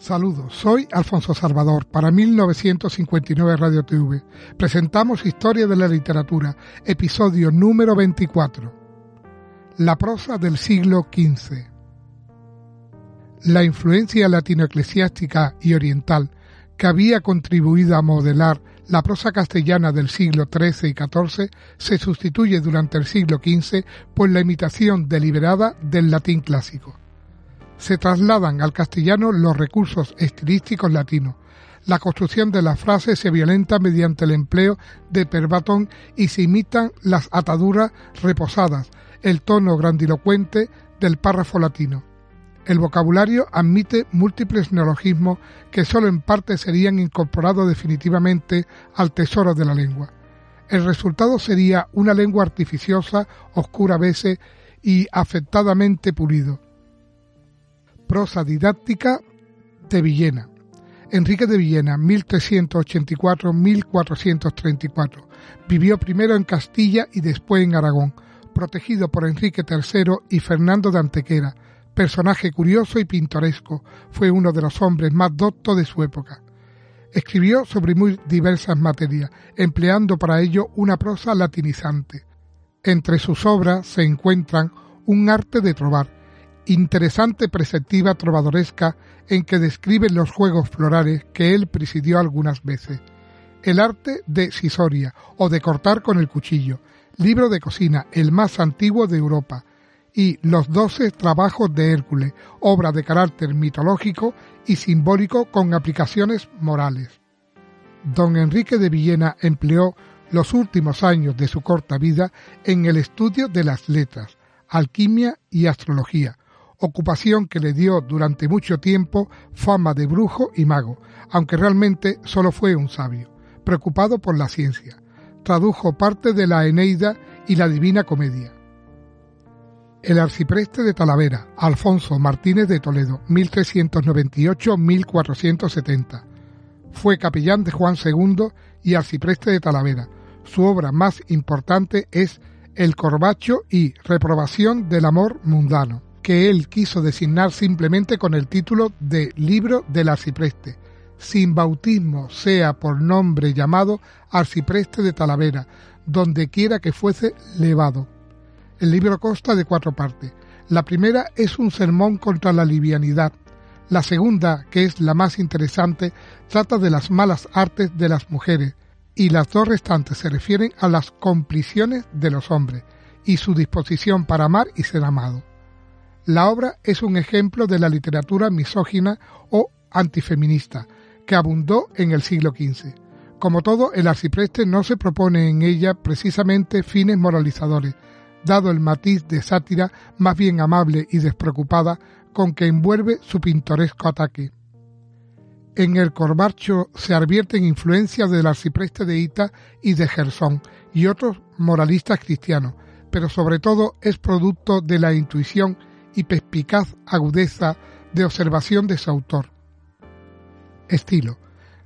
Saludos, soy Alfonso Salvador para 1959 Radio TV. Presentamos Historia de la Literatura, episodio número 24. La prosa del siglo XV. La influencia latinoeclesiástica y oriental que había contribuido a modelar la prosa castellana del siglo XIII y XIV se sustituye durante el siglo XV por la imitación deliberada del latín clásico se trasladan al castellano los recursos estilísticos latinos. La construcción de las frases se violenta mediante el empleo de perbatón y se imitan las ataduras reposadas, el tono grandilocuente del párrafo latino. El vocabulario admite múltiples neologismos que sólo en parte serían incorporados definitivamente al tesoro de la lengua. El resultado sería una lengua artificiosa, oscura a veces y afectadamente pulido prosa didáctica de Villena. Enrique de Villena, 1384-1434. Vivió primero en Castilla y después en Aragón, protegido por Enrique III y Fernando de Antequera. Personaje curioso y pintoresco, fue uno de los hombres más doctos de su época. Escribió sobre muy diversas materias, empleando para ello una prosa latinizante. Entre sus obras se encuentran Un arte de trobar, interesante perspectiva trovadoresca en que describe los juegos florales que él presidió algunas veces, el arte de sisoria o de cortar con el cuchillo, libro de cocina, el más antiguo de Europa, y Los doce trabajos de Hércules, obra de carácter mitológico y simbólico con aplicaciones morales. Don Enrique de Villena empleó los últimos años de su corta vida en el estudio de las letras, alquimia y astrología, ocupación que le dio durante mucho tiempo fama de brujo y mago, aunque realmente solo fue un sabio, preocupado por la ciencia. Tradujo parte de la Eneida y la Divina Comedia. El arcipreste de Talavera, Alfonso Martínez de Toledo, 1398-1470. Fue capellán de Juan II y arcipreste de Talavera. Su obra más importante es El Corbacho y Reprobación del Amor Mundano que él quiso designar simplemente con el título de Libro del Arcipreste, sin bautismo sea por nombre llamado Arcipreste de Talavera, donde quiera que fuese levado. El libro consta de cuatro partes. La primera es un sermón contra la livianidad. La segunda, que es la más interesante, trata de las malas artes de las mujeres, y las dos restantes se refieren a las compliciones de los hombres y su disposición para amar y ser amado. La obra es un ejemplo de la literatura misógina o antifeminista que abundó en el siglo XV. Como todo, el arcipreste no se propone en ella precisamente fines moralizadores, dado el matiz de sátira más bien amable y despreocupada con que envuelve su pintoresco ataque. En el Corbacho se advierten influencias del arcipreste de Ita y de Gersón y otros moralistas cristianos, pero sobre todo es producto de la intuición y perspicaz agudeza de observación de su autor. Estilo.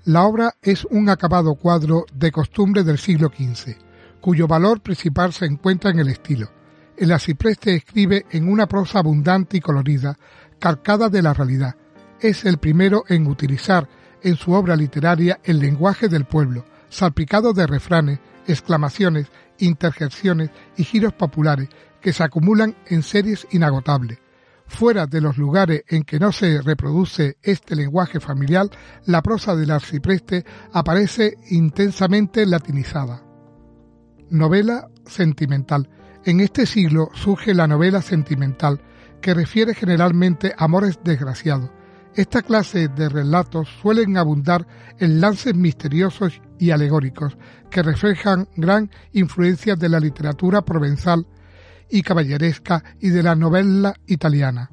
La obra es un acabado cuadro de costumbre del siglo XV, cuyo valor principal se encuentra en el estilo. El arcipreste escribe en una prosa abundante y colorida, calcada de la realidad. Es el primero en utilizar en su obra literaria el lenguaje del pueblo, salpicado de refranes, exclamaciones, interjecciones y giros populares que se acumulan en series inagotables. Fuera de los lugares en que no se reproduce este lenguaje familiar, la prosa del arcipreste aparece intensamente latinizada. Novela sentimental. En este siglo surge la novela sentimental, que refiere generalmente a amores desgraciados. Esta clase de relatos suelen abundar en lances misteriosos y alegóricos, que reflejan gran influencia de la literatura provenzal y caballeresca y de la novela italiana.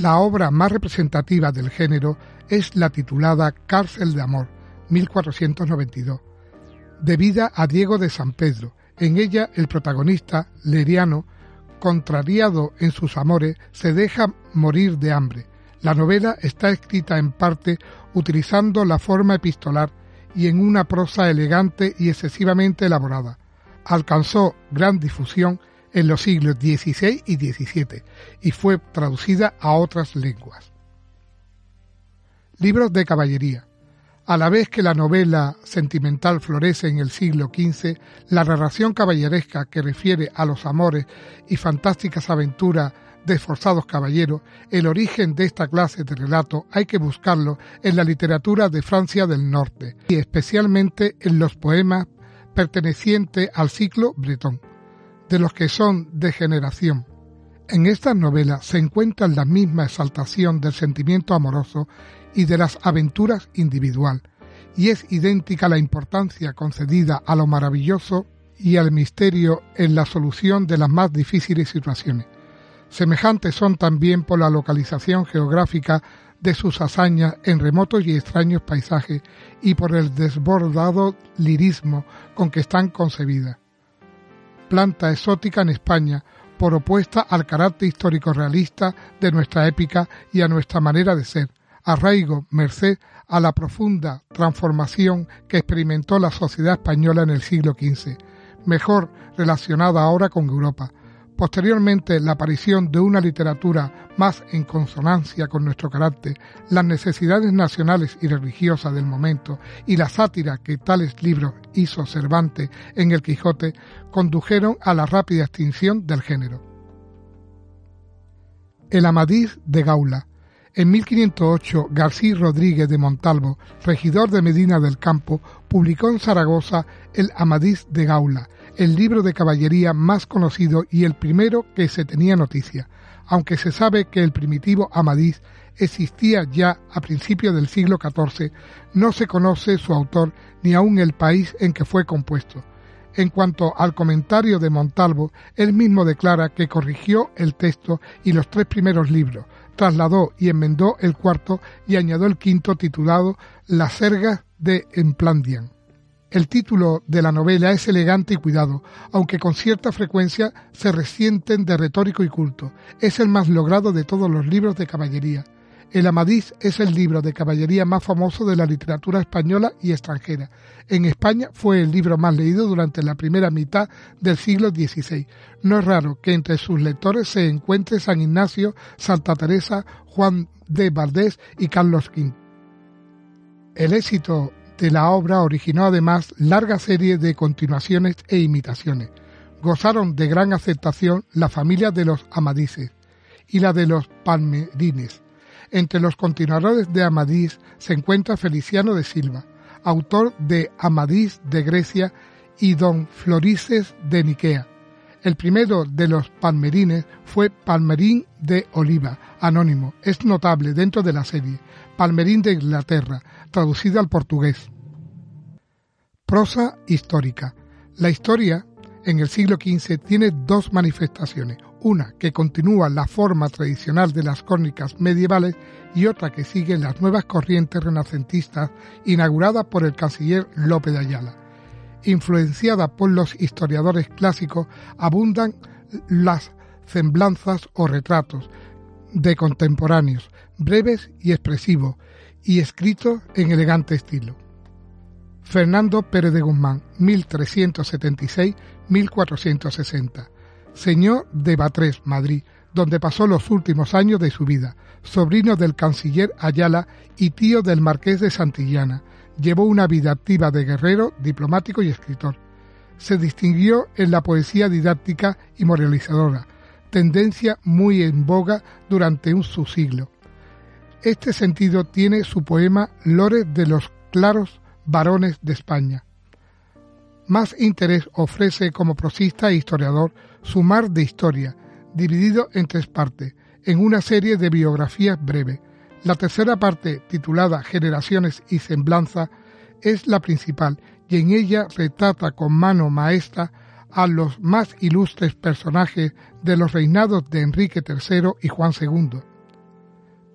La obra más representativa del género es la titulada Cárcel de Amor, 1492, debida a Diego de San Pedro. En ella el protagonista, Leriano, contrariado en sus amores, se deja morir de hambre. La novela está escrita en parte utilizando la forma epistolar y en una prosa elegante y excesivamente elaborada. Alcanzó gran difusión en los siglos XVI y XVII y fue traducida a otras lenguas. Libros de caballería. A la vez que la novela sentimental florece en el siglo XV, la narración caballeresca que refiere a los amores y fantásticas aventuras de esforzados caballeros, el origen de esta clase de relato hay que buscarlo en la literatura de Francia del Norte y especialmente en los poemas pertenecientes al ciclo bretón de los que son de generación. En estas novelas se encuentra la misma exaltación del sentimiento amoroso y de las aventuras individual, y es idéntica la importancia concedida a lo maravilloso y al misterio en la solución de las más difíciles situaciones. Semejantes son también por la localización geográfica de sus hazañas en remotos y extraños paisajes y por el desbordado lirismo con que están concebidas planta exótica en España, por opuesta al carácter histórico realista de nuestra épica y a nuestra manera de ser, arraigo merced a la profunda transformación que experimentó la sociedad española en el siglo XV, mejor relacionada ahora con Europa, Posteriormente, la aparición de una literatura más en consonancia con nuestro carácter, las necesidades nacionales y religiosas del momento y la sátira que tales libros hizo Cervantes en El Quijote condujeron a la rápida extinción del género. El Amadís de Gaula. En 1508, García Rodríguez de Montalvo, regidor de Medina del Campo, publicó en Zaragoza el Amadís de Gaula, el libro de caballería más conocido y el primero que se tenía noticia, aunque se sabe que el primitivo Amadís existía ya a principios del siglo XIV, no se conoce su autor ni aun el país en que fue compuesto. En cuanto al comentario de Montalvo, él mismo declara que corrigió el texto y los tres primeros libros, trasladó y enmendó el cuarto y añadió el quinto titulado Las Sergas de Emplandian. El título de la novela es elegante y cuidado, aunque con cierta frecuencia se resienten de retórico y culto. Es el más logrado de todos los libros de caballería. El Amadís es el libro de caballería más famoso de la literatura española y extranjera. En España fue el libro más leído durante la primera mitad del siglo XVI. No es raro que entre sus lectores se encuentre San Ignacio, Santa Teresa, Juan de Valdés y Carlos V. El éxito de la obra originó además larga serie de continuaciones e imitaciones. Gozaron de gran aceptación la familia de los Amadises y la de los Palmerines. Entre los continuadores de Amadís se encuentra Feliciano de Silva, autor de Amadís de Grecia y Don Florices de Niquea. El primero de los palmerines fue Palmerín de Oliva, anónimo. Es notable dentro de la serie. Palmerín de Inglaterra, traducida al portugués. Prosa histórica. La historia en el siglo XV tiene dos manifestaciones, una que continúa la forma tradicional de las crónicas medievales y otra que sigue las nuevas corrientes renacentistas inauguradas por el canciller Lope de Ayala. Influenciada por los historiadores clásicos, abundan las semblanzas o retratos de contemporáneos, breves y expresivos, y escritos en elegante estilo. Fernando Pérez de Guzmán, 1376-1460, señor de Batres, Madrid, donde pasó los últimos años de su vida, sobrino del canciller Ayala y tío del marqués de Santillana. Llevó una vida activa de guerrero, diplomático y escritor. Se distinguió en la poesía didáctica y moralizadora, tendencia muy en boga durante un siglo. Este sentido tiene su poema Lores de los Claros Varones de España. Más interés ofrece como prosista e historiador su mar de historia, dividido en tres partes, en una serie de biografías breves. La tercera parte, titulada Generaciones y Semblanza, es la principal y en ella retrata con mano maestra a los más ilustres personajes de los reinados de Enrique III y Juan II.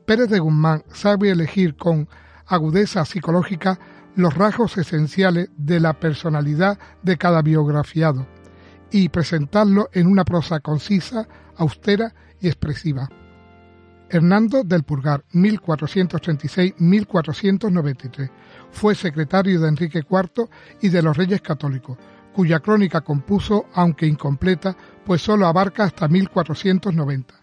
Pérez de Guzmán sabe elegir con agudeza psicológica los rasgos esenciales de la personalidad de cada biografiado y presentarlo en una prosa concisa, austera y expresiva. Hernando del Purgar, 1436-1493, fue secretario de Enrique IV y de los Reyes Católicos, cuya crónica compuso, aunque incompleta, pues sólo abarca hasta 1490.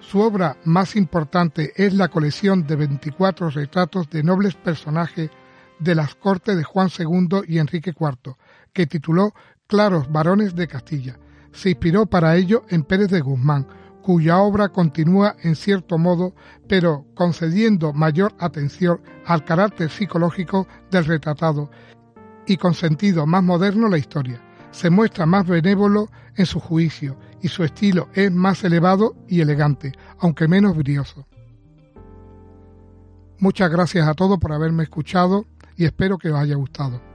Su obra más importante es la colección de 24 retratos de nobles personajes de las cortes de Juan II y Enrique IV, que tituló Claros varones de Castilla. Se inspiró para ello en Pérez de Guzmán, cuya obra continúa en cierto modo, pero concediendo mayor atención al carácter psicológico del retratado y con sentido más moderno la historia. Se muestra más benévolo en su juicio y su estilo es más elevado y elegante, aunque menos brioso. Muchas gracias a todos por haberme escuchado y espero que os haya gustado.